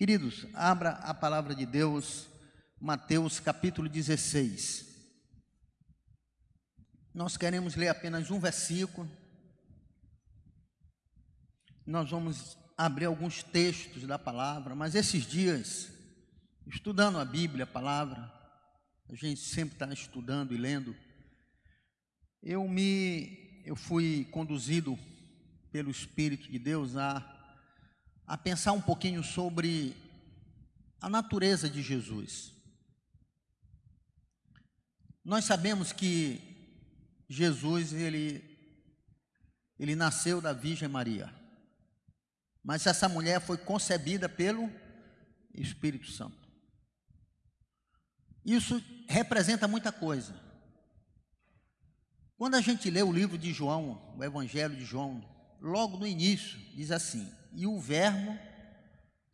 Queridos, abra a palavra de Deus, Mateus capítulo 16. Nós queremos ler apenas um versículo. Nós vamos abrir alguns textos da palavra, mas esses dias, estudando a Bíblia, a palavra, a gente sempre está estudando e lendo. Eu me, eu fui conduzido pelo Espírito de Deus a a pensar um pouquinho sobre a natureza de Jesus. Nós sabemos que Jesus ele ele nasceu da Virgem Maria. Mas essa mulher foi concebida pelo Espírito Santo. Isso representa muita coisa. Quando a gente lê o livro de João, o Evangelho de João, logo no início, diz assim: E o Verbo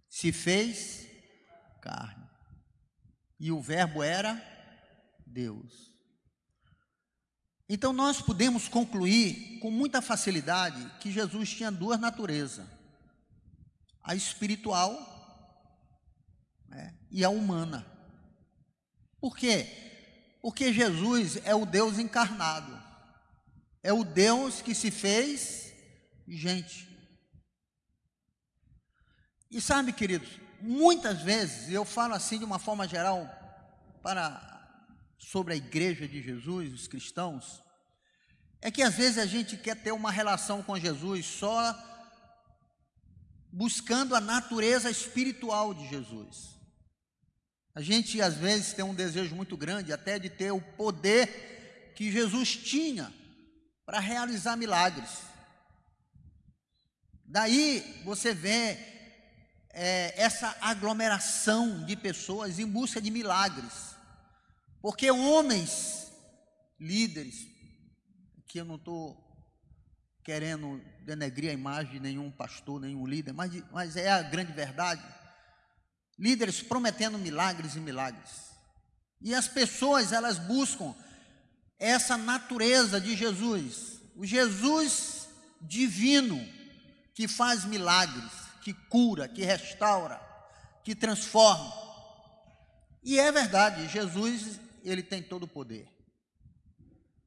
se fez carne. E o Verbo era Deus. Então nós podemos concluir com muita facilidade que Jesus tinha duas naturezas: a espiritual né, e a humana. Por quê? Porque Jesus é o Deus encarnado, é o Deus que se fez gente. E sabe, queridos, muitas vezes eu falo assim de uma forma geral para sobre a igreja de Jesus, os cristãos, é que às vezes a gente quer ter uma relação com Jesus só buscando a natureza espiritual de Jesus. A gente às vezes tem um desejo muito grande até de ter o poder que Jesus tinha para realizar milagres. Daí você vê é, essa aglomeração de pessoas em busca de milagres, porque homens, líderes, que eu não estou querendo denegrir a imagem de nenhum pastor, nenhum líder, mas, mas é a grande verdade. Líderes prometendo milagres e milagres. E as pessoas, elas buscam essa natureza de Jesus, o Jesus divino, que faz milagres, que cura, que restaura, que transforma. E é verdade, Jesus, ele tem todo o poder.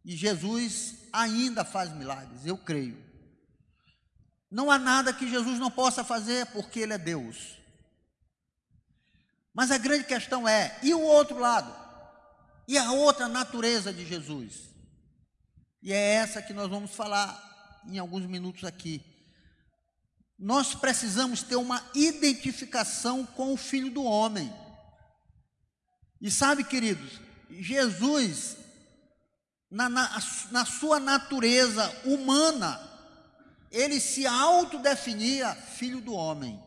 E Jesus ainda faz milagres, eu creio. Não há nada que Jesus não possa fazer, porque Ele é Deus. Mas a grande questão é: e o outro lado? E a outra natureza de Jesus? E é essa que nós vamos falar em alguns minutos aqui nós precisamos ter uma identificação com o Filho do Homem. E sabe, queridos, Jesus, na, na, na sua natureza humana, ele se autodefinia Filho do Homem.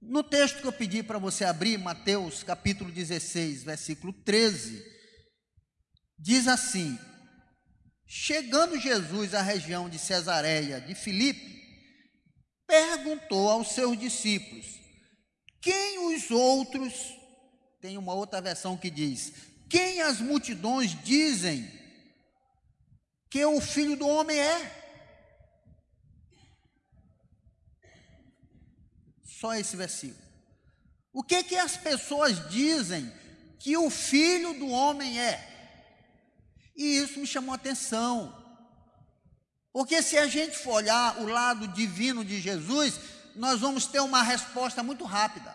No texto que eu pedi para você abrir, Mateus capítulo 16, versículo 13, diz assim: Chegando Jesus à região de Cesareia de Filipe, perguntou aos seus discípulos: Quem os outros, tem uma outra versão que diz: Quem as multidões dizem que o filho do homem é? Só esse versículo. O que que as pessoas dizem que o filho do homem é? E isso me chamou a atenção. Porque se a gente for olhar o lado divino de Jesus, nós vamos ter uma resposta muito rápida.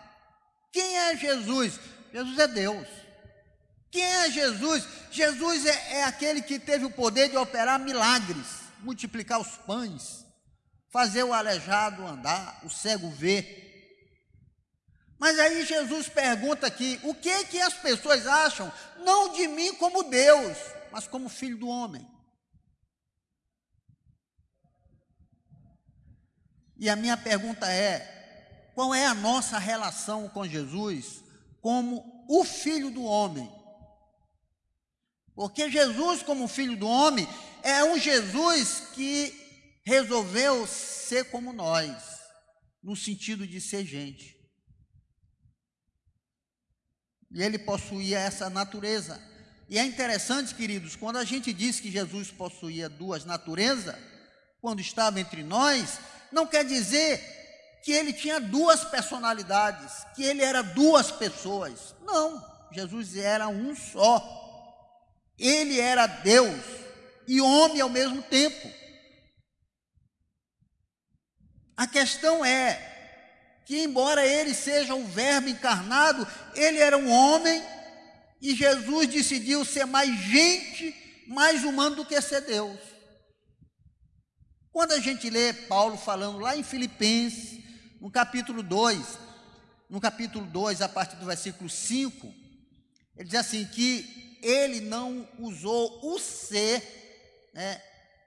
Quem é Jesus? Jesus é Deus. Quem é Jesus? Jesus é, é aquele que teve o poder de operar milagres, multiplicar os pães, fazer o aleijado andar, o cego ver. Mas aí Jesus pergunta aqui: o que que as pessoas acham não de mim como Deus, mas como filho do homem. E a minha pergunta é: qual é a nossa relação com Jesus como o filho do homem? Porque Jesus, como filho do homem, é um Jesus que resolveu ser como nós, no sentido de ser gente. E ele possuía essa natureza. E é interessante, queridos, quando a gente diz que Jesus possuía duas naturezas, quando estava entre nós, não quer dizer que ele tinha duas personalidades, que ele era duas pessoas. Não, Jesus era um só. Ele era Deus e homem ao mesmo tempo. A questão é que, embora ele seja o Verbo encarnado, ele era um homem e Jesus decidiu ser mais gente, mais humano do que ser Deus. Quando a gente lê Paulo falando lá em Filipenses, no capítulo 2, no capítulo 2, a partir do versículo 5, ele diz assim: que ele não usou o ser, né,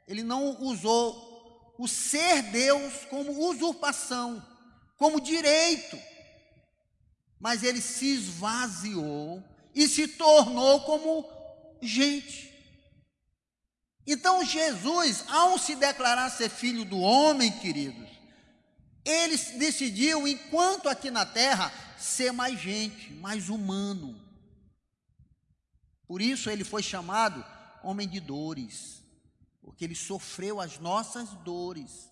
ele não usou o ser Deus como usurpação, como direito, mas ele se esvaziou e se tornou como gente. Então Jesus, ao se declarar ser filho do homem, queridos, ele decidiu, enquanto aqui na terra, ser mais gente, mais humano. Por isso ele foi chamado homem de dores, porque ele sofreu as nossas dores.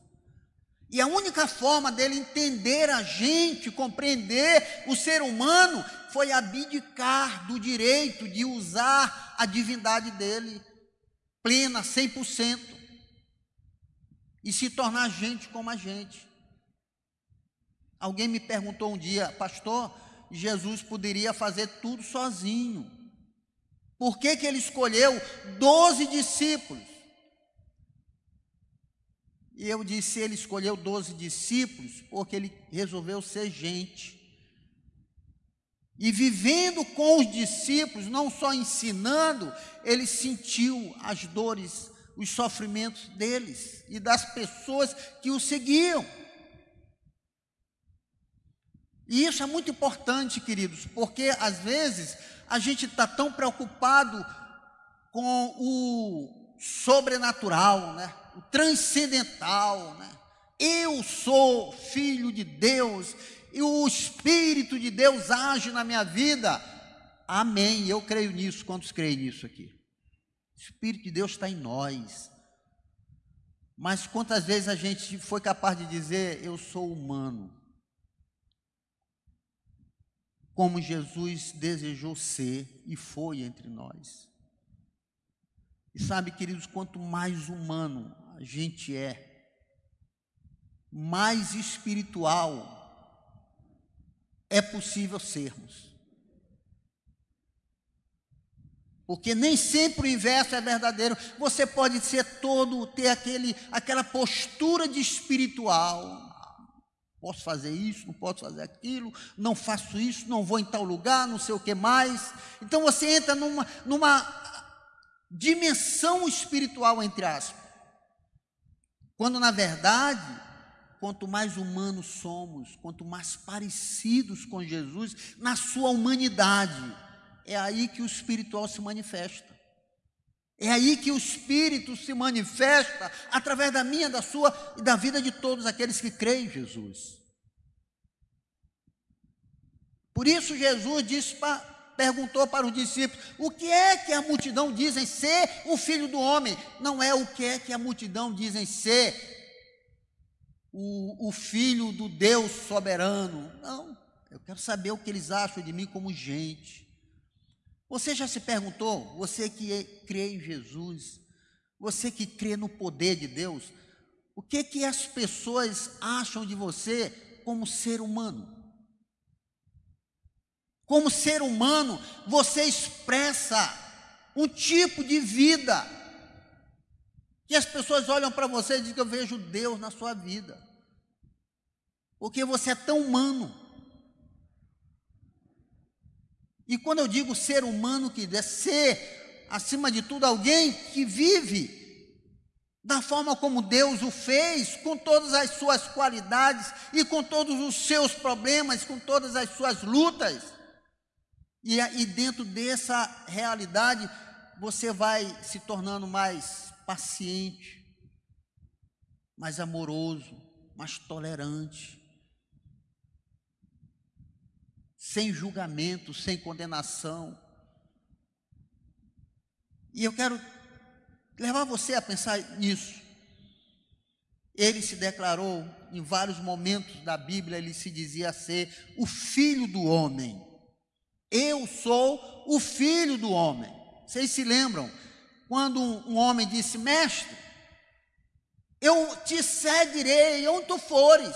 E a única forma dele entender a gente, compreender o ser humano, foi abdicar do direito de usar a divindade dele plena, 100%, e se tornar gente como a gente. Alguém me perguntou um dia, pastor, Jesus poderia fazer tudo sozinho. Por que, que ele escolheu 12 discípulos? E eu disse: ele escolheu 12 discípulos porque ele resolveu ser gente. E vivendo com os discípulos, não só ensinando, ele sentiu as dores, os sofrimentos deles e das pessoas que o seguiam. E isso é muito importante, queridos, porque às vezes a gente está tão preocupado com o sobrenatural, né? O transcendental. Né? Eu sou filho de Deus e o Espírito de Deus age na minha vida. Amém. Eu creio nisso. Quantos creem nisso aqui? O Espírito de Deus está em nós. Mas quantas vezes a gente foi capaz de dizer, eu sou humano? como Jesus desejou ser e foi entre nós. E sabe, queridos, quanto mais humano a gente é, mais espiritual é possível sermos. Porque nem sempre o inverso é verdadeiro. Você pode ser todo, ter aquele, aquela postura de espiritual, posso fazer isso, não posso fazer aquilo, não faço isso, não vou em tal lugar, não sei o que mais. Então você entra numa, numa dimensão espiritual, entre aspas. Quando na verdade, quanto mais humanos somos, quanto mais parecidos com Jesus, na sua humanidade, é aí que o espiritual se manifesta. É aí que o Espírito se manifesta através da minha, da sua e da vida de todos aqueles que creem em Jesus. Por isso Jesus disse para, perguntou para os discípulos: o que é que a multidão dizem ser o filho do homem? Não é o que é que a multidão dizem ser o, o filho do Deus soberano. Não, eu quero saber o que eles acham de mim como gente. Você já se perguntou, você que crê em Jesus, você que crê no poder de Deus, o que que as pessoas acham de você como ser humano? Como ser humano, você expressa um tipo de vida que as pessoas olham para você e dizem que eu vejo Deus na sua vida. Porque você é tão humano. E quando eu digo ser humano, que é ser, acima de tudo, alguém que vive da forma como Deus o fez, com todas as suas qualidades e com todos os seus problemas, com todas as suas lutas. E, e dentro dessa realidade, você vai se tornando mais paciente, mais amoroso, mais tolerante, sem julgamento, sem condenação. E eu quero levar você a pensar nisso. Ele se declarou em vários momentos da Bíblia, ele se dizia ser o filho do homem. Eu sou o filho do homem. Vocês se lembram quando um homem disse: Mestre, eu te seguirei onde tu fores.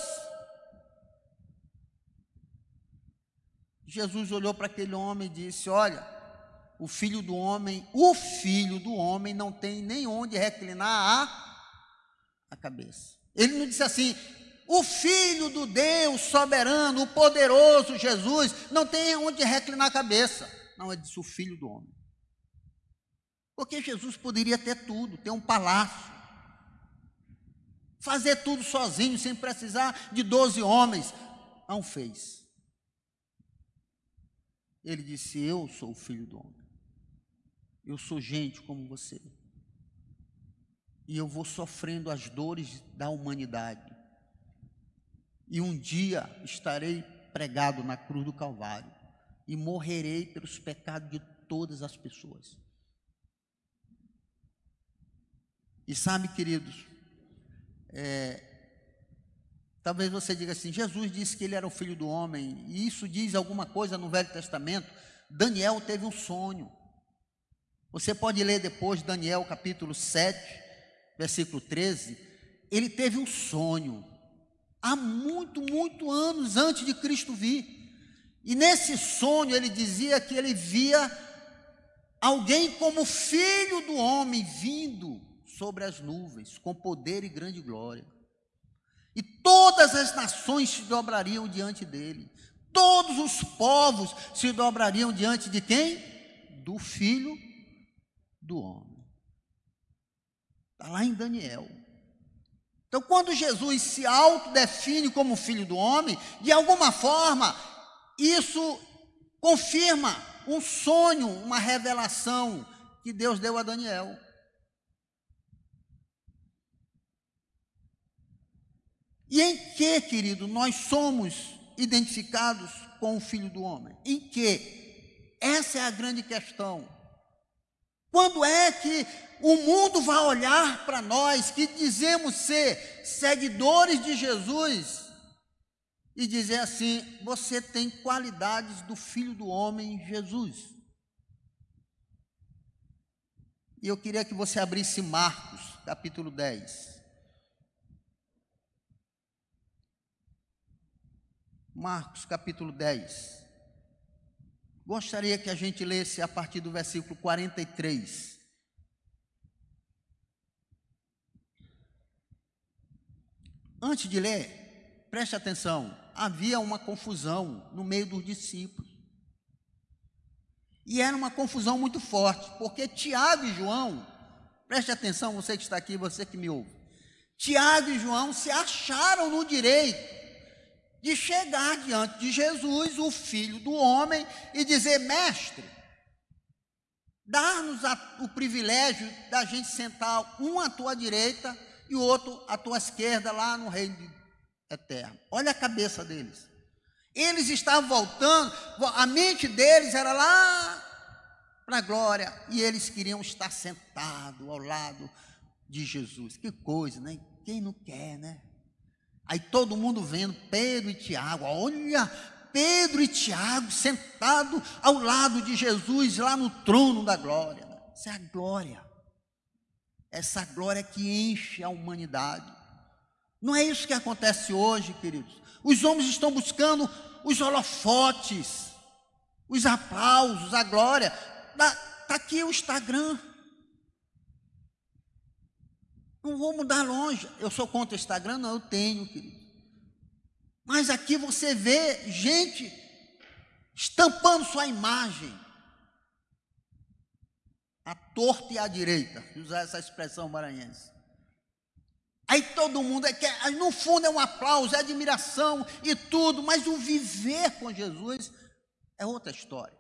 Jesus olhou para aquele homem e disse: Olha, o filho do homem, o filho do homem não tem nem onde reclinar a, a cabeça. Ele não disse assim, o filho do Deus soberano, o poderoso Jesus, não tem onde reclinar a cabeça. Não, ele disse o filho do homem. Porque Jesus poderia ter tudo, ter um palácio, fazer tudo sozinho, sem precisar de doze homens. Não fez. Ele disse: Eu sou o filho do homem. Eu sou gente como você. E eu vou sofrendo as dores da humanidade. E um dia estarei pregado na cruz do Calvário e morrerei pelos pecados de todas as pessoas. E sabe, queridos, é, talvez você diga assim: Jesus disse que ele era o filho do homem, e isso diz alguma coisa no Velho Testamento. Daniel teve um sonho. Você pode ler depois Daniel capítulo 7, versículo 13. Ele teve um sonho há muito, muito anos antes de Cristo vir. E nesse sonho ele dizia que ele via alguém como filho do homem vindo sobre as nuvens, com poder e grande glória. E todas as nações se dobrariam diante dele. Todos os povos se dobrariam diante de quem? Do filho do homem. Está lá em Daniel. Então, quando Jesus se autodefine como filho do homem, de alguma forma, isso confirma um sonho, uma revelação que Deus deu a Daniel. E em que, querido, nós somos identificados com o filho do homem? Em que? Essa é a grande questão. Quando é que o mundo vai olhar para nós que dizemos ser seguidores de Jesus e dizer assim: você tem qualidades do Filho do Homem, Jesus? E eu queria que você abrisse Marcos, capítulo 10. Marcos, capítulo 10. Gostaria que a gente lesse a partir do versículo 43. Antes de ler, preste atenção: havia uma confusão no meio dos discípulos. E era uma confusão muito forte, porque Tiago e João, preste atenção, você que está aqui, você que me ouve. Tiago e João se acharam no direito de chegar diante de Jesus, o Filho do Homem, e dizer: Mestre, dar-nos o privilégio da gente sentar um à tua direita e o outro à tua esquerda, lá no reino eterno. Olha a cabeça deles. Eles estavam voltando, a mente deles era lá para a glória, e eles queriam estar sentados ao lado de Jesus. Que coisa, né? Quem não quer, né? Aí todo mundo vendo Pedro e Tiago, olha, Pedro e Tiago sentado ao lado de Jesus lá no trono da glória. Essa é a glória. Essa glória que enche a humanidade. Não é isso que acontece hoje, queridos. Os homens estão buscando os holofotes, os aplausos, a glória. Está aqui o Instagram. Não vou mudar longe. Eu sou contra o Instagram? Não, eu tenho, querido. Mas aqui você vê gente estampando sua imagem. A torta e a direita, usar essa expressão maranhense. Aí todo mundo é quer, no fundo é um aplauso, é admiração e tudo, mas o viver com Jesus é outra história.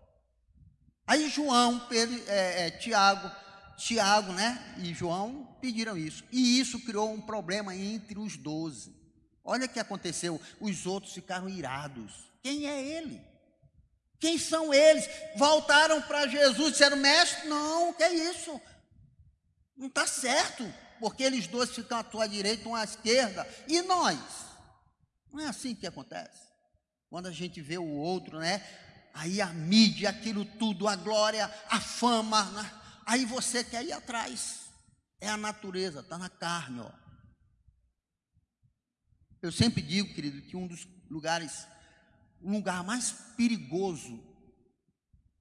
Aí João, Pedro, é, é, Tiago, Tiago, né, e João pediram isso. E isso criou um problema entre os doze. Olha o que aconteceu. Os outros ficaram irados. Quem é ele? Quem são eles? Voltaram para Jesus, disseram, mestre, não, que é isso? Não está certo. porque eles dois ficam à tua direita, um à esquerda, e nós? Não é assim que acontece. Quando a gente vê o outro, né? Aí a mídia, aquilo tudo, a glória, a fama, né? aí você quer ir atrás. É a natureza, está na carne, ó. Eu sempre digo, querido, que um dos lugares, o lugar mais perigoso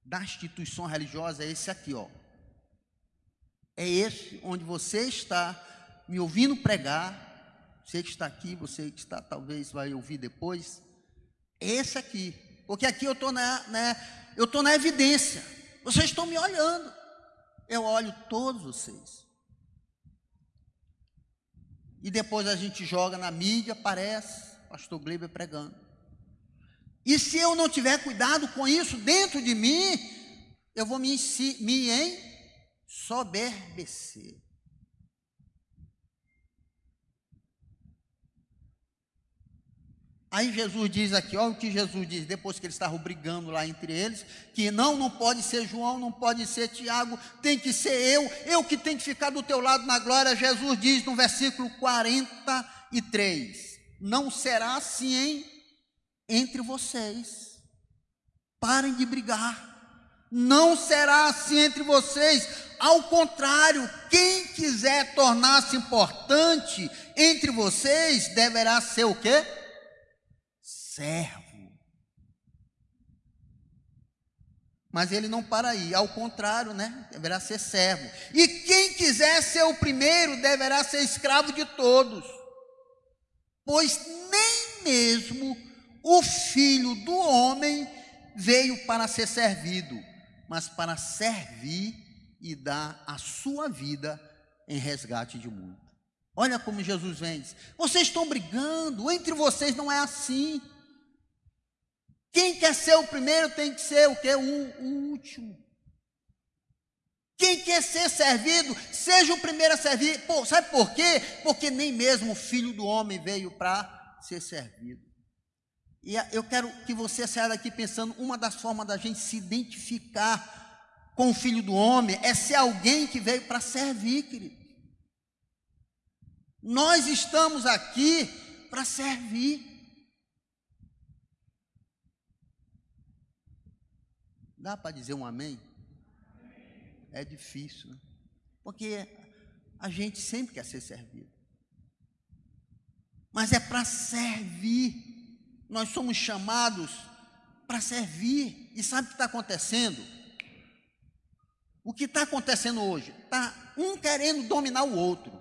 da instituição religiosa é esse aqui, ó. É esse onde você está me ouvindo pregar, você que está aqui, você que está talvez vai ouvir depois, esse aqui, porque aqui eu estou na, na, eu estou na evidência. Vocês estão me olhando. Eu olho todos vocês. E depois a gente joga na mídia, aparece pastor Gleiber pregando. E se eu não tiver cuidado com isso dentro de mim, eu vou me, me ensoberbecer. Aí Jesus diz aqui, olha o que Jesus diz, depois que eles estavam brigando lá entre eles, que não, não pode ser João, não pode ser Tiago, tem que ser eu, eu que tenho que ficar do teu lado na glória. Jesus diz no versículo 43, não será assim hein, entre vocês, parem de brigar, não será assim entre vocês, ao contrário, quem quiser tornar-se importante entre vocês, deverá ser o quê? servo. Mas ele não para aí, ao contrário, né? Deverá ser servo. E quem quiser ser o primeiro, deverá ser escravo de todos. Pois nem mesmo o filho do homem veio para ser servido, mas para servir e dar a sua vida em resgate de muito. Olha como Jesus vem. Vocês estão brigando, entre vocês não é assim. Quem quer ser o primeiro tem que ser o que? O, o último. Quem quer ser servido, seja o primeiro a servir. Pô, sabe por quê? Porque nem mesmo o filho do homem veio para ser servido. E eu quero que você saia daqui pensando, uma das formas da gente se identificar com o filho do homem é ser alguém que veio para servir, querido. Nós estamos aqui para servir. Dá para dizer um amém? É difícil, né? porque a gente sempre quer ser servido. Mas é para servir. Nós somos chamados para servir. E sabe o que está acontecendo? O que está acontecendo hoje? Está um querendo dominar o outro,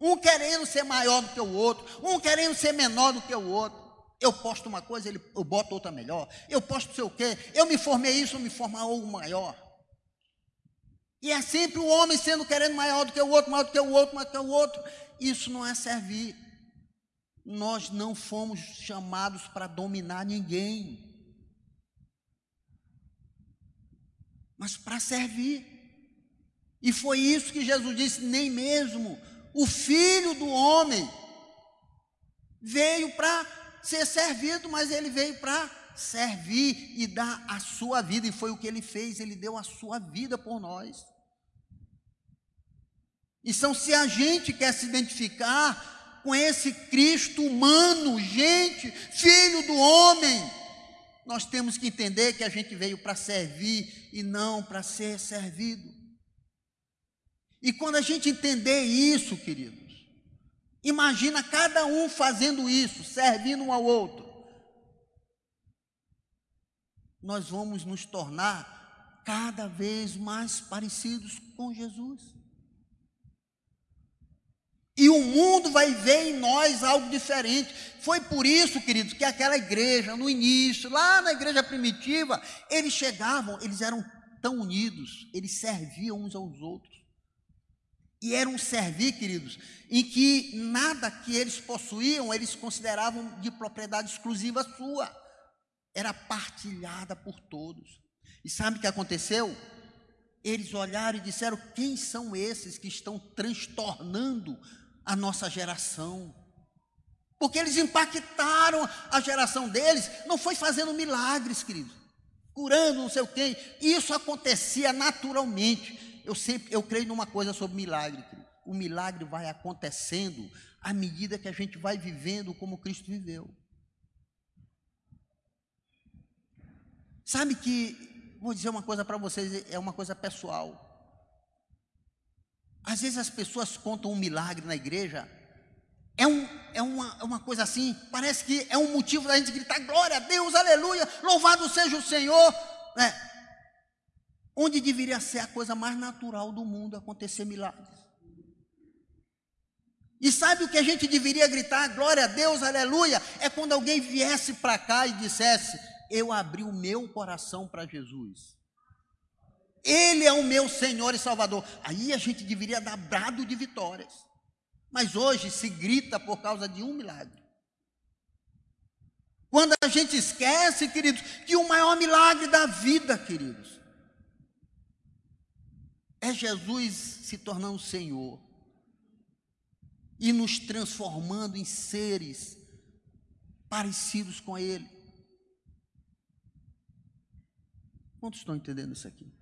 um querendo ser maior do que o outro, um querendo ser menor do que o outro. Eu posto uma coisa, ele, eu boto outra melhor. Eu posto sei o quê. Eu me formei isso, eu me formar algo maior. E é sempre o homem sendo querendo maior do que o outro, maior do que o outro, maior do que o outro. Isso não é servir. Nós não fomos chamados para dominar ninguém. Mas para servir. E foi isso que Jesus disse, nem mesmo o filho do homem veio para ser servido, mas ele veio para servir e dar a sua vida, e foi o que ele fez, ele deu a sua vida por nós. Então, se a gente quer se identificar com esse Cristo humano, gente, filho do homem, nós temos que entender que a gente veio para servir e não para ser servido. E quando a gente entender isso, querido, Imagina cada um fazendo isso, servindo um ao outro. Nós vamos nos tornar cada vez mais parecidos com Jesus. E o mundo vai ver em nós algo diferente. Foi por isso, queridos, que aquela igreja, no início, lá na igreja primitiva, eles chegavam, eles eram tão unidos, eles serviam uns aos outros. E era um servir, queridos, em que nada que eles possuíam, eles consideravam de propriedade exclusiva sua. Era partilhada por todos. E sabe o que aconteceu? Eles olharam e disseram: quem são esses que estão transtornando a nossa geração? Porque eles impactaram a geração deles, não foi fazendo milagres, queridos, curando não sei o quê. Isso acontecia naturalmente eu sempre, eu creio numa coisa sobre milagre, querido. o milagre vai acontecendo à medida que a gente vai vivendo como Cristo viveu. Sabe que, vou dizer uma coisa para vocês, é uma coisa pessoal. Às vezes as pessoas contam um milagre na igreja, é, um, é uma, é uma coisa assim, parece que é um motivo da gente gritar glória a Deus, aleluia, louvado seja o Senhor. Né? Onde deveria ser a coisa mais natural do mundo acontecer milagres. E sabe o que a gente deveria gritar? Glória a Deus, aleluia. É quando alguém viesse para cá e dissesse: Eu abri o meu coração para Jesus. Ele é o meu Senhor e Salvador. Aí a gente deveria dar brado de vitórias. Mas hoje se grita por causa de um milagre. Quando a gente esquece, queridos, que o maior milagre da vida, queridos, é Jesus se tornando Senhor e nos transformando em seres parecidos com Ele. Quantos estão entendendo isso aqui?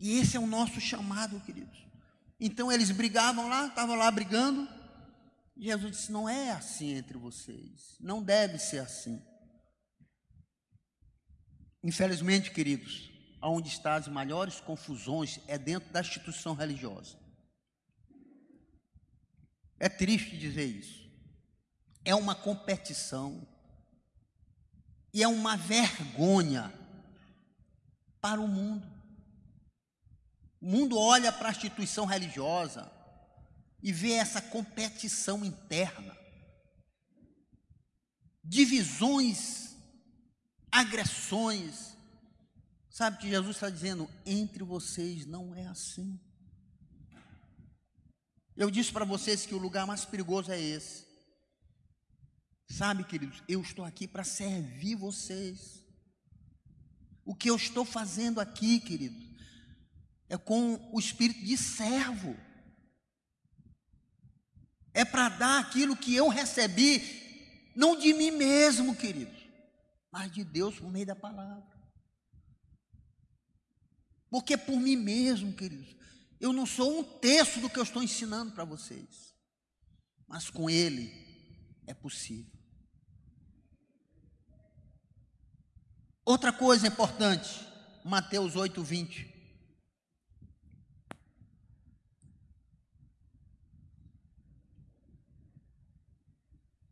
E esse é o nosso chamado, queridos. Então eles brigavam lá, estavam lá brigando. Jesus disse: Não é assim entre vocês, não deve ser assim. Infelizmente, queridos, onde estão as maiores confusões é dentro da instituição religiosa. É triste dizer isso. É uma competição e é uma vergonha para o mundo. O mundo olha para a instituição religiosa e vê essa competição interna, divisões, agressões, Sabe que Jesus está dizendo: entre vocês não é assim. Eu disse para vocês que o lugar mais perigoso é esse. Sabe, queridos, eu estou aqui para servir vocês. O que eu estou fazendo aqui, queridos, é com o espírito de servo. É para dar aquilo que eu recebi, não de mim mesmo, queridos, mas de Deus por meio da palavra. Porque por mim mesmo, queridos, eu não sou um terço do que eu estou ensinando para vocês. Mas com Ele é possível. Outra coisa importante, Mateus 8, 20.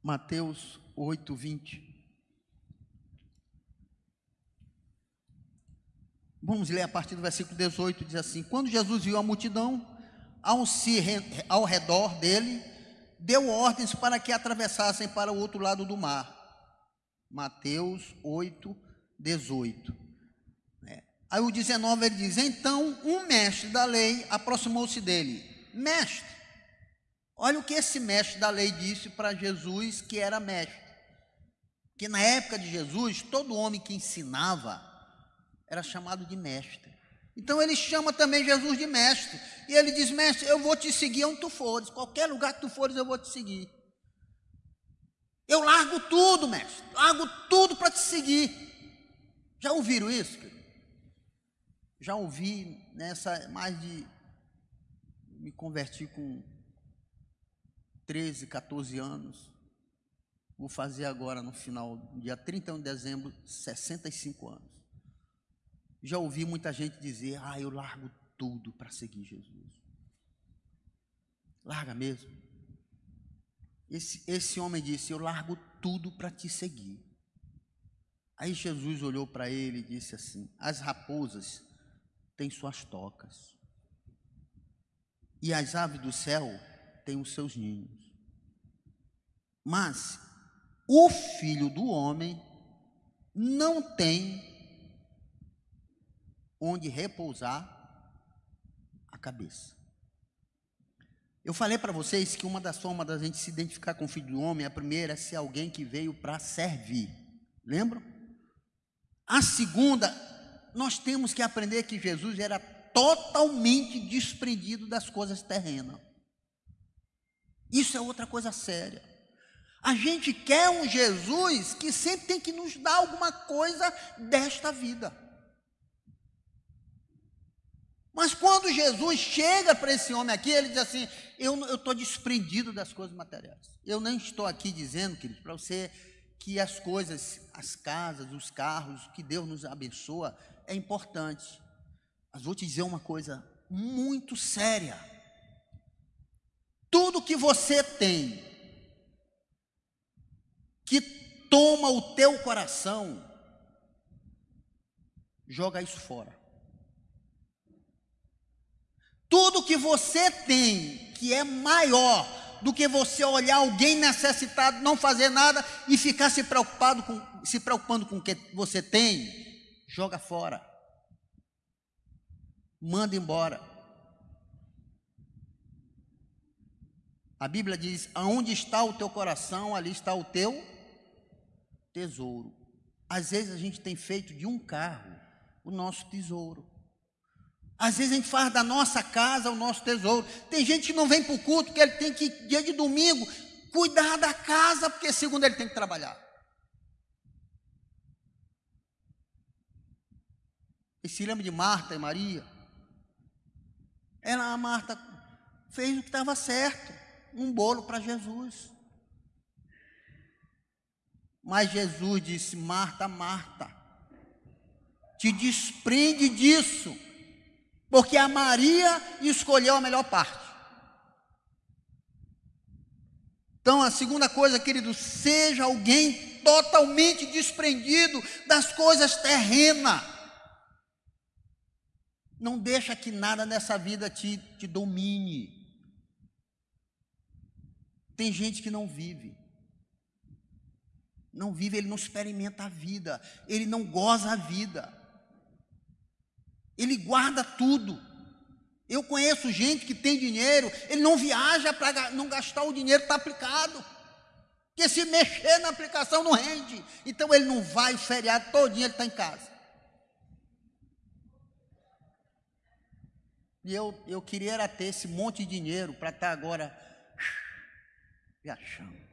Mateus 8, 20. Vamos ler a partir do versículo 18, diz assim: Quando Jesus viu a multidão ao, se, ao redor dele, deu ordens para que atravessassem para o outro lado do mar. Mateus 8, 18. É. Aí o 19 ele diz: Então um mestre da lei aproximou-se dele. Mestre, olha o que esse mestre da lei disse para Jesus, que era mestre. Que na época de Jesus, todo homem que ensinava, era chamado de mestre. Então ele chama também Jesus de mestre. E ele diz: Mestre, eu vou te seguir onde tu fores. Qualquer lugar que tu fores, eu vou te seguir. Eu largo tudo, mestre. Largo tudo para te seguir. Já ouviram isso? Já ouvi nessa mais de. Me converti com 13, 14 anos. Vou fazer agora no final, dia 31 de dezembro, 65 anos. Já ouvi muita gente dizer: Ah, eu largo tudo para seguir Jesus. Larga mesmo. Esse, esse homem disse: Eu largo tudo para te seguir. Aí Jesus olhou para ele e disse assim: As raposas têm suas tocas, e as aves do céu têm os seus ninhos. Mas o filho do homem não tem onde repousar a cabeça. Eu falei para vocês que uma das formas da gente se identificar com o filho do homem, a primeira é ser alguém que veio para servir. Lembram? A segunda, nós temos que aprender que Jesus era totalmente desprendido das coisas terrenas. Isso é outra coisa séria. A gente quer um Jesus que sempre tem que nos dar alguma coisa desta vida. Mas quando Jesus chega para esse homem aqui, ele diz assim: Eu estou desprendido das coisas materiais. Eu não estou aqui dizendo, querido, para você que as coisas, as casas, os carros, que Deus nos abençoa, é importante. Mas vou te dizer uma coisa muito séria. Tudo que você tem, que toma o teu coração, joga isso fora. Tudo que você tem que é maior do que você olhar alguém necessitado, não fazer nada e ficar se preocupado com, se preocupando com o que você tem, joga fora. Manda embora. A Bíblia diz: aonde está o teu coração, ali está o teu tesouro. Às vezes a gente tem feito de um carro o nosso tesouro. Às vezes a gente faz da nossa casa o nosso tesouro. Tem gente que não vem para o culto, que ele tem que, dia de domingo, cuidar da casa, porque segundo ele tem que trabalhar. E se lembra de Marta e Maria? Ela, a Marta, fez o que estava certo, um bolo para Jesus. Mas Jesus disse: Marta, Marta, te desprende disso porque a Maria escolheu a melhor parte. Então, a segunda coisa, querido, seja alguém totalmente desprendido das coisas terrenas. Não deixa que nada nessa vida te, te domine. Tem gente que não vive. Não vive, ele não experimenta a vida, ele não goza a vida. Ele guarda tudo. Eu conheço gente que tem dinheiro, ele não viaja para não gastar o dinheiro que está aplicado. Porque se mexer na aplicação não rende. Então ele não vai o feriado todinho, ele está em casa. E eu, eu queria ter esse monte de dinheiro para estar tá agora viajando.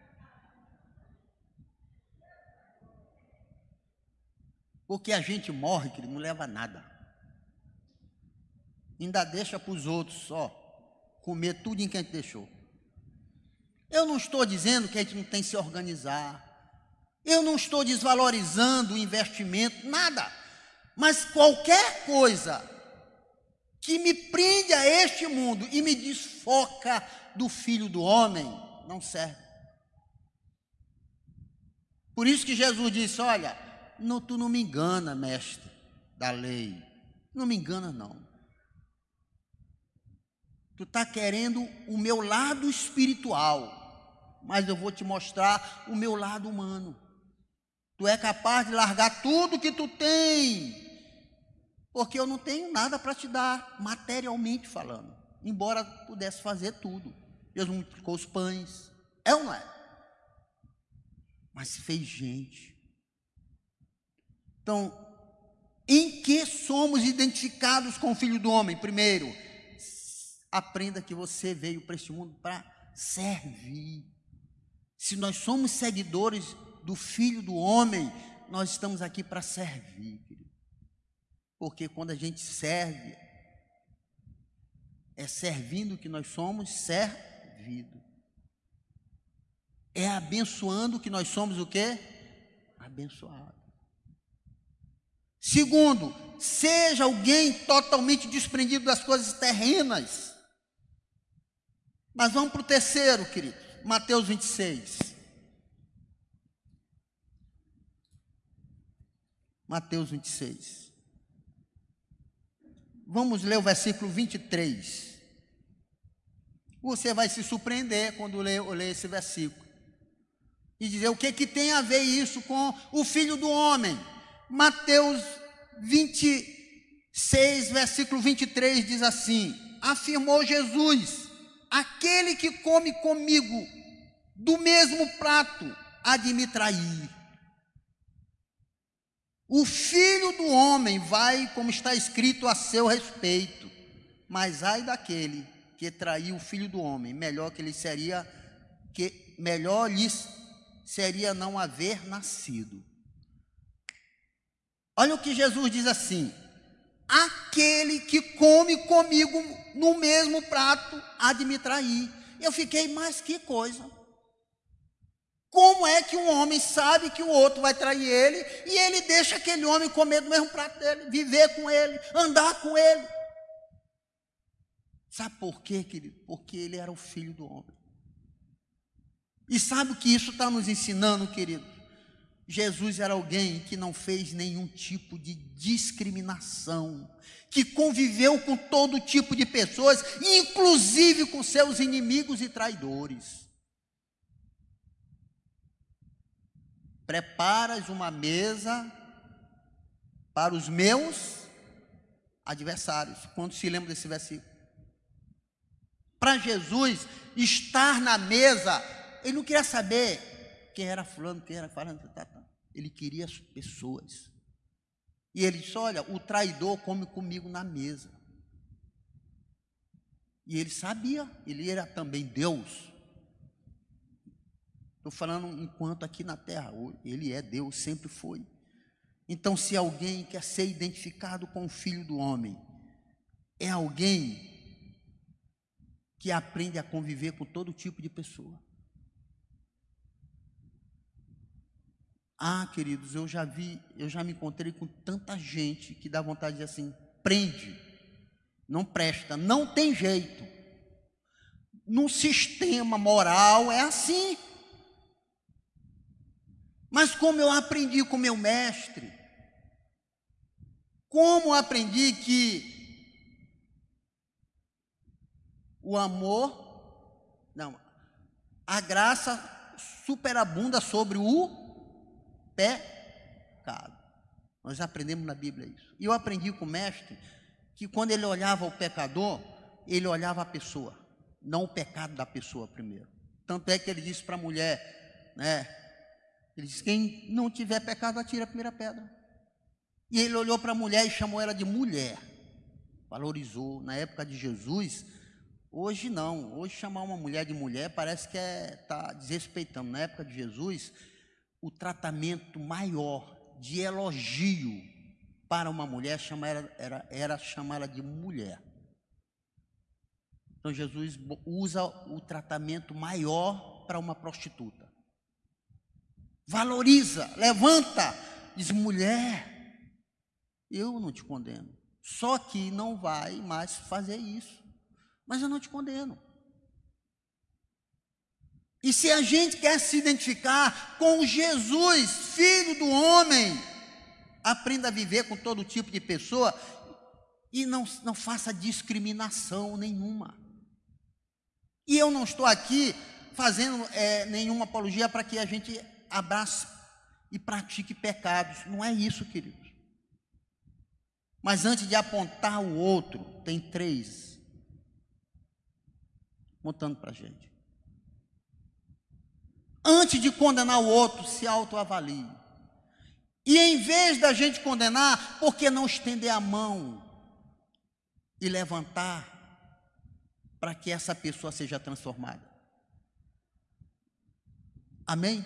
Porque a gente morre, que não leva nada ainda deixa para os outros só comer tudo em que a gente deixou. Eu não estou dizendo que a gente não tem que se organizar. Eu não estou desvalorizando o investimento, nada. Mas qualquer coisa que me prende a este mundo e me desfoca do filho do homem, não serve. Por isso que Jesus disse: Olha, não, tu não me engana, mestre da lei. Não me engana, não. Tu está querendo o meu lado espiritual, mas eu vou te mostrar o meu lado humano. Tu é capaz de largar tudo que tu tem, porque eu não tenho nada para te dar, materialmente falando, embora pudesse fazer tudo. Deus multiplicou os pães, é ou não é? Mas fez gente. Então, em que somos identificados com o Filho do Homem? Primeiro, Aprenda que você veio para este mundo para servir. Se nós somos seguidores do Filho do Homem, nós estamos aqui para servir, querido. Porque quando a gente serve, é servindo que nós somos servido. É abençoando que nós somos o quê? Abençoado. Segundo, seja alguém totalmente desprendido das coisas terrenas. Mas vamos para o terceiro, querido. Mateus 26. Mateus 26. Vamos ler o versículo 23. Você vai se surpreender quando ler, ler esse versículo. E dizer o que, que tem a ver isso com o filho do homem. Mateus 26, versículo 23 diz assim: Afirmou Jesus aquele que come comigo do mesmo prato há de me trair. O filho do homem vai, como está escrito a seu respeito, mas ai daquele que traiu o filho do homem, melhor que ele seria que melhor lhe seria não haver nascido. Olha o que Jesus diz assim: aquele que come comigo no mesmo prato há de me trair. Eu fiquei, mas que coisa. Como é que um homem sabe que o outro vai trair ele e ele deixa aquele homem comer do mesmo prato dele, viver com ele, andar com ele? Sabe por quê, querido? Porque ele era o filho do homem. E sabe o que isso está nos ensinando, querido? Jesus era alguém que não fez nenhum tipo de discriminação, que conviveu com todo tipo de pessoas, inclusive com seus inimigos e traidores. Preparas uma mesa para os meus adversários. Quando se lembra desse versículo? Para Jesus estar na mesa, ele não queria saber quem era fulano, quem era falando, tá, tá. ele queria as pessoas. E ele disse: Olha, o traidor come comigo na mesa. E ele sabia, ele era também Deus. Estou falando enquanto aqui na terra, ele é Deus, sempre foi. Então, se alguém quer ser identificado com o filho do homem, é alguém que aprende a conviver com todo tipo de pessoa. Ah, queridos, eu já vi, eu já me encontrei com tanta gente que dá vontade de dizer assim: prende, não presta, não tem jeito. No sistema moral é assim. Mas como eu aprendi com meu mestre, como aprendi que o amor, não, a graça superabunda sobre o pecado. Nós aprendemos na Bíblia isso. E eu aprendi com o mestre que quando ele olhava o pecador, ele olhava a pessoa, não o pecado da pessoa primeiro. Tanto é que ele disse para a mulher, né? Ele disse: quem não tiver pecado, atira a primeira pedra. E ele olhou para a mulher e chamou ela de mulher. Valorizou. Na época de Jesus, Hoje não, hoje chamar uma mulher de mulher parece que é tá desrespeitando. Na época de Jesus, o tratamento maior de elogio para uma mulher era, era, era chamá-la de mulher. Então Jesus usa o tratamento maior para uma prostituta. Valoriza, levanta, diz mulher, eu não te condeno. Só que não vai mais fazer isso mas eu não te condeno. E se a gente quer se identificar com Jesus, filho do homem, aprenda a viver com todo tipo de pessoa e não, não faça discriminação nenhuma. E eu não estou aqui fazendo é, nenhuma apologia para que a gente abrace e pratique pecados. Não é isso, queridos. Mas antes de apontar o outro, tem três montando para a gente. Antes de condenar o outro, se autoavalie. E em vez da gente condenar, por que não estender a mão e levantar para que essa pessoa seja transformada? Amém?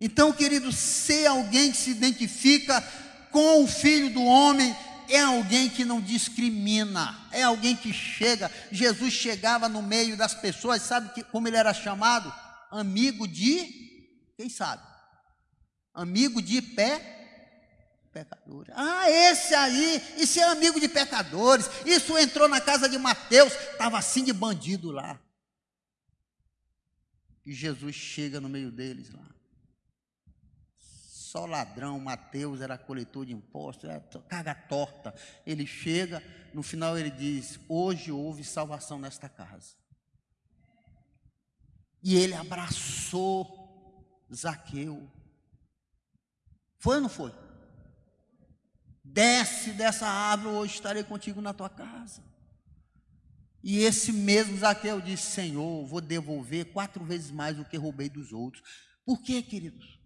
Então, querido, ser alguém que se identifica com o Filho do Homem é alguém que não discrimina, é alguém que chega. Jesus chegava no meio das pessoas, sabe que, como ele era chamado? Amigo de, quem sabe? Amigo de pé pecadores. Ah, esse aí, isso é amigo de pecadores. Isso entrou na casa de Mateus, estava assim de bandido lá. E Jesus chega no meio deles lá só ladrão, Mateus era coletor de impostos, era caga torta. Ele chega, no final ele diz: Hoje houve salvação nesta casa. E ele abraçou Zaqueu. Foi ou não foi? Desce dessa árvore, hoje estarei contigo na tua casa. E esse mesmo Zaqueu disse: Senhor, vou devolver quatro vezes mais o que roubei dos outros. Por quê, queridos?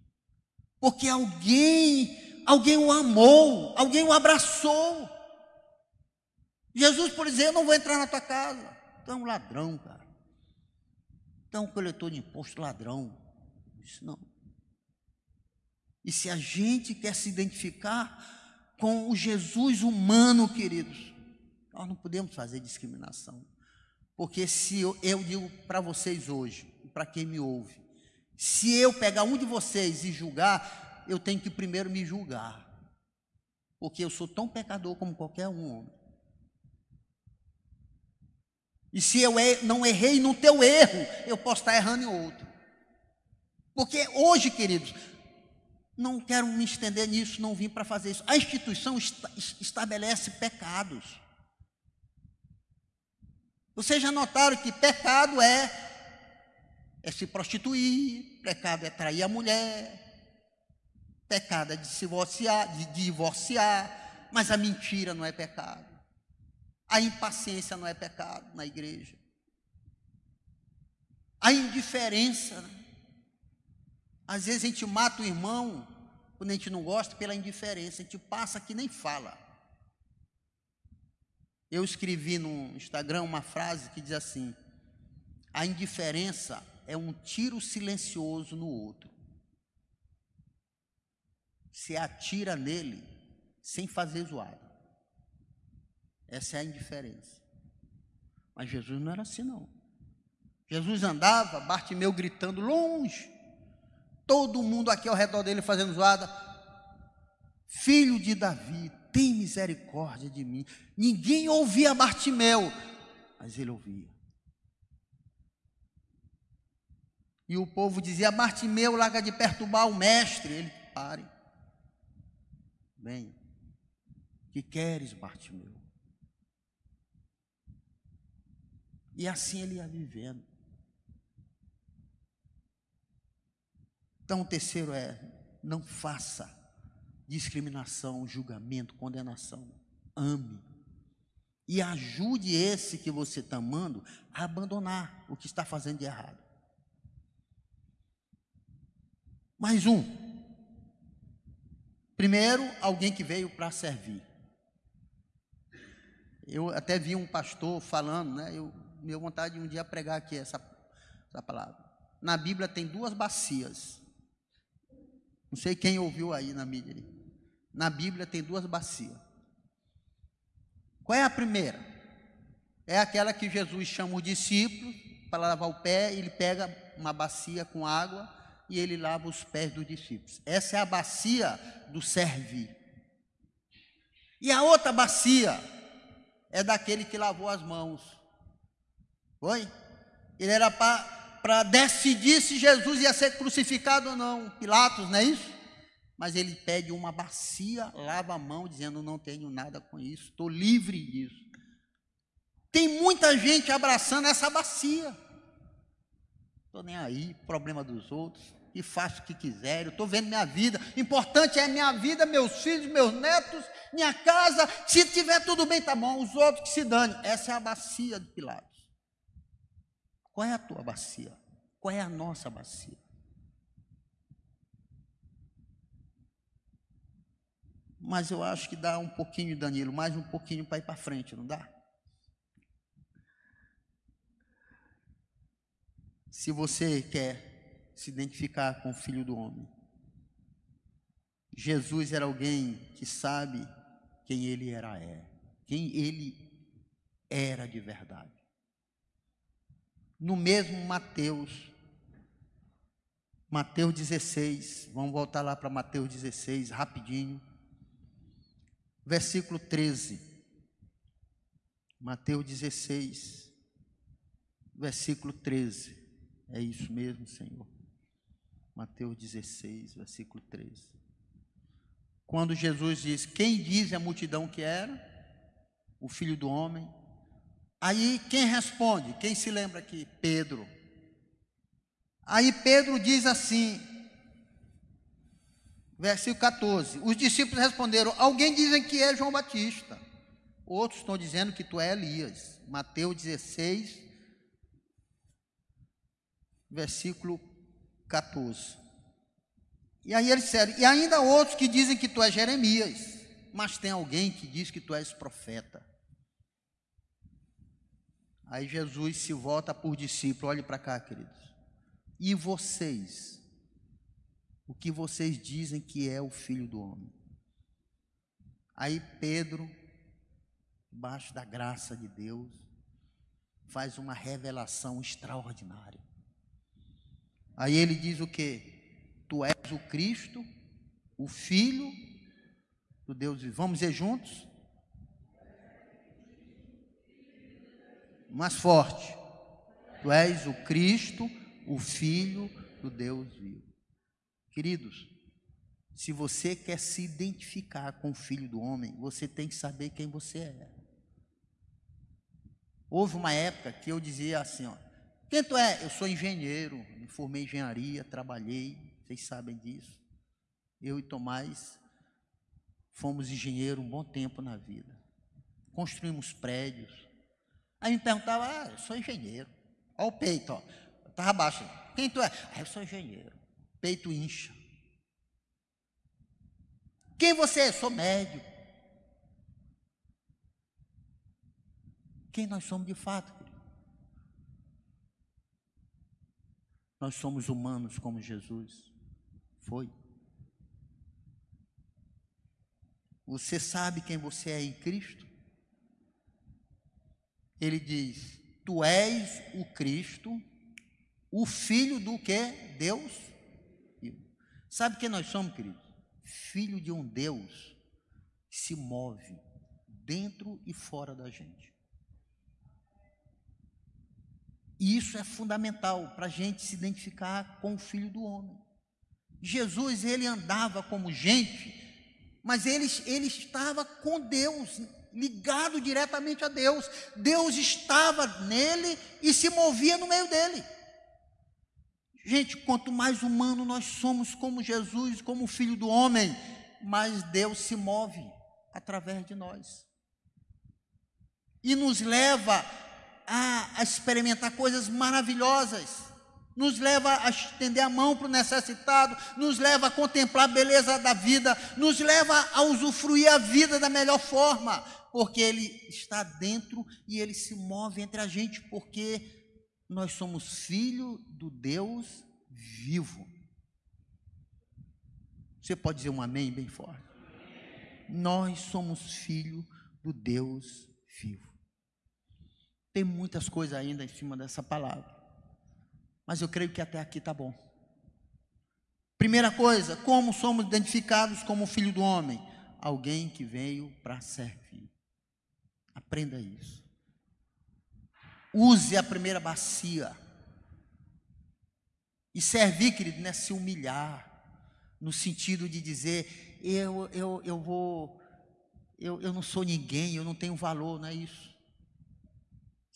Porque alguém, alguém o amou, alguém o abraçou. Jesus, por exemplo, eu não vou entrar na tua casa. Tu é um ladrão, cara. Tu é um coletor de imposto ladrão. Isso não. E se a gente quer se identificar com o Jesus humano, queridos. Nós não podemos fazer discriminação. Porque se eu, eu digo para vocês hoje, para quem me ouve, se eu pegar um de vocês e julgar, eu tenho que primeiro me julgar. Porque eu sou tão pecador como qualquer um homem. E se eu não errei no teu erro, eu posso estar errando em outro. Porque hoje, queridos, não quero me estender nisso, não vim para fazer isso. A instituição estabelece pecados. Vocês já notaram que pecado é é se prostituir, pecado é trair a mulher, pecado é de se divorciar, de divorciar, mas a mentira não é pecado. A impaciência não é pecado na igreja. A indiferença. Às vezes a gente mata o irmão quando a gente não gosta pela indiferença, a gente passa que nem fala. Eu escrevi no Instagram uma frase que diz assim: a indiferença é um tiro silencioso no outro. Se atira nele sem fazer zoada. Essa é a indiferença. Mas Jesus não era assim, não. Jesus andava, Bartimeu gritando longe, todo mundo aqui ao redor dele fazendo zoada. Filho de Davi, tem misericórdia de mim. Ninguém ouvia Bartimeu, mas ele ouvia. E o povo dizia: Bartimeu, larga de perturbar o mestre. Ele, pare. Bem, que queres, Bartimeu? E assim ele ia vivendo. Então, o terceiro é: não faça discriminação, julgamento, condenação. Ame. E ajude esse que você está amando a abandonar o que está fazendo de errado. Mais um. Primeiro, alguém que veio para servir. Eu até vi um pastor falando, né? Eu minha vontade de um dia pregar aqui essa, essa palavra. Na Bíblia tem duas bacias. Não sei quem ouviu aí na mídia. Na Bíblia tem duas bacias. Qual é a primeira? É aquela que Jesus chama os discípulos para lavar o pé, ele pega uma bacia com água e ele lava os pés dos discípulos. Essa é a bacia do servir. E a outra bacia é daquele que lavou as mãos. Foi? Ele era para decidir se Jesus ia ser crucificado ou não. Pilatos, não é isso? Mas ele pede uma bacia, lava a mão, dizendo: Não tenho nada com isso, estou livre disso. Tem muita gente abraçando essa bacia. Estou nem aí, problema dos outros e faço o que quiser, eu estou vendo minha vida. Importante é minha vida, meus filhos, meus netos, minha casa. Se tiver tudo bem, tá bom. Os outros que se dane. Essa é a bacia de Pilatos. Qual é a tua bacia? Qual é a nossa bacia? Mas eu acho que dá um pouquinho, Danilo, mais um pouquinho para ir para frente, não dá? Se você quer se identificar com o filho do homem. Jesus era alguém que sabe quem ele era, é, quem ele era de verdade. No mesmo Mateus, Mateus 16, vamos voltar lá para Mateus 16, rapidinho, versículo 13. Mateus 16, versículo 13. É isso mesmo, Senhor. Mateus 16, versículo 13. Quando Jesus diz: Quem diz a multidão que era? O filho do homem. Aí quem responde? Quem se lembra aqui? Pedro. Aí Pedro diz assim, versículo 14: Os discípulos responderam: Alguém dizem que é João Batista, outros estão dizendo que tu é Elias. Mateus 16, versículo 14. E aí eles disseram, e ainda outros que dizem que tu és Jeremias, mas tem alguém que diz que tu és profeta. Aí Jesus se volta por discípulo, olhe para cá, queridos. E vocês? O que vocês dizem que é o filho do homem? Aí Pedro, debaixo da graça de Deus, faz uma revelação extraordinária. Aí ele diz o que? Tu és o Cristo, o Filho do Deus vivo. Vamos dizer juntos? Mais forte. Tu és o Cristo, o Filho do Deus vivo. Queridos, se você quer se identificar com o Filho do Homem, você tem que saber quem você é. Houve uma época que eu dizia assim, ó, tu é? Eu sou engenheiro, me formei em engenharia, trabalhei, vocês sabem disso. Eu e Tomás fomos engenheiro um bom tempo na vida. Construímos prédios. Aí me perguntava, ah, eu sou engenheiro. Olha o peito, ó. Estava baixo. Quem tu é? Ah, eu sou engenheiro. Peito incha. Quem você é? Sou médio. Quem nós somos de fato? Querido? Nós somos humanos como Jesus foi. Você sabe quem você é em Cristo? Ele diz: Tu és o Cristo, o Filho do que? Deus. Sabe quem nós somos, queridos? filho de um Deus que se move dentro e fora da gente. E isso é fundamental para a gente se identificar com o Filho do Homem. Jesus, ele andava como gente, mas ele, ele estava com Deus, ligado diretamente a Deus. Deus estava nele e se movia no meio dele. Gente, quanto mais humano nós somos como Jesus, como Filho do Homem, mais Deus se move através de nós. E nos leva a, experimentar coisas maravilhosas, nos leva a estender a mão para o necessitado, nos leva a contemplar a beleza da vida, nos leva a usufruir a vida da melhor forma, porque Ele está dentro e Ele se move entre a gente, porque nós somos filho do Deus vivo. Você pode dizer um amém bem forte? Nós somos filho do Deus vivo. Tem muitas coisas ainda em cima dessa palavra. Mas eu creio que até aqui está bom. Primeira coisa, como somos identificados como filho do homem? Alguém que veio para servir. Aprenda isso. Use a primeira bacia. E servir, querido, não é se humilhar, no sentido de dizer, eu, eu, eu vou, eu, eu não sou ninguém, eu não tenho valor, não é isso.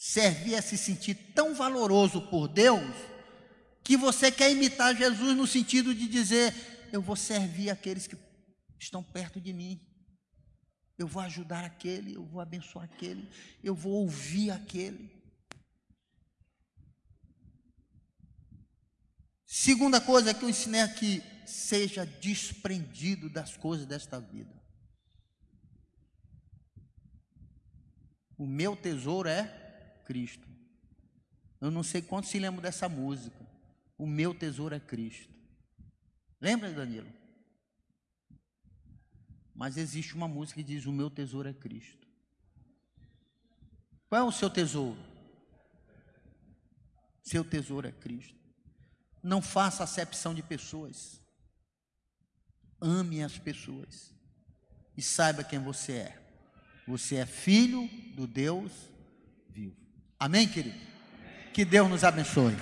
Servir é se sentir tão valoroso por Deus, que você quer imitar Jesus no sentido de dizer, eu vou servir aqueles que estão perto de mim. Eu vou ajudar aquele, eu vou abençoar aquele, eu vou ouvir aquele. Segunda coisa que eu ensinei aqui, seja desprendido das coisas desta vida. O meu tesouro é Cristo. Eu não sei quantos se lembram dessa música. O meu tesouro é Cristo. Lembra, Danilo? Mas existe uma música que diz: O meu tesouro é Cristo. Qual é o seu tesouro? Seu tesouro é Cristo. Não faça acepção de pessoas. Ame as pessoas. E saiba quem você é. Você é filho do Deus. Amém, querido? Que Deus nos abençoe.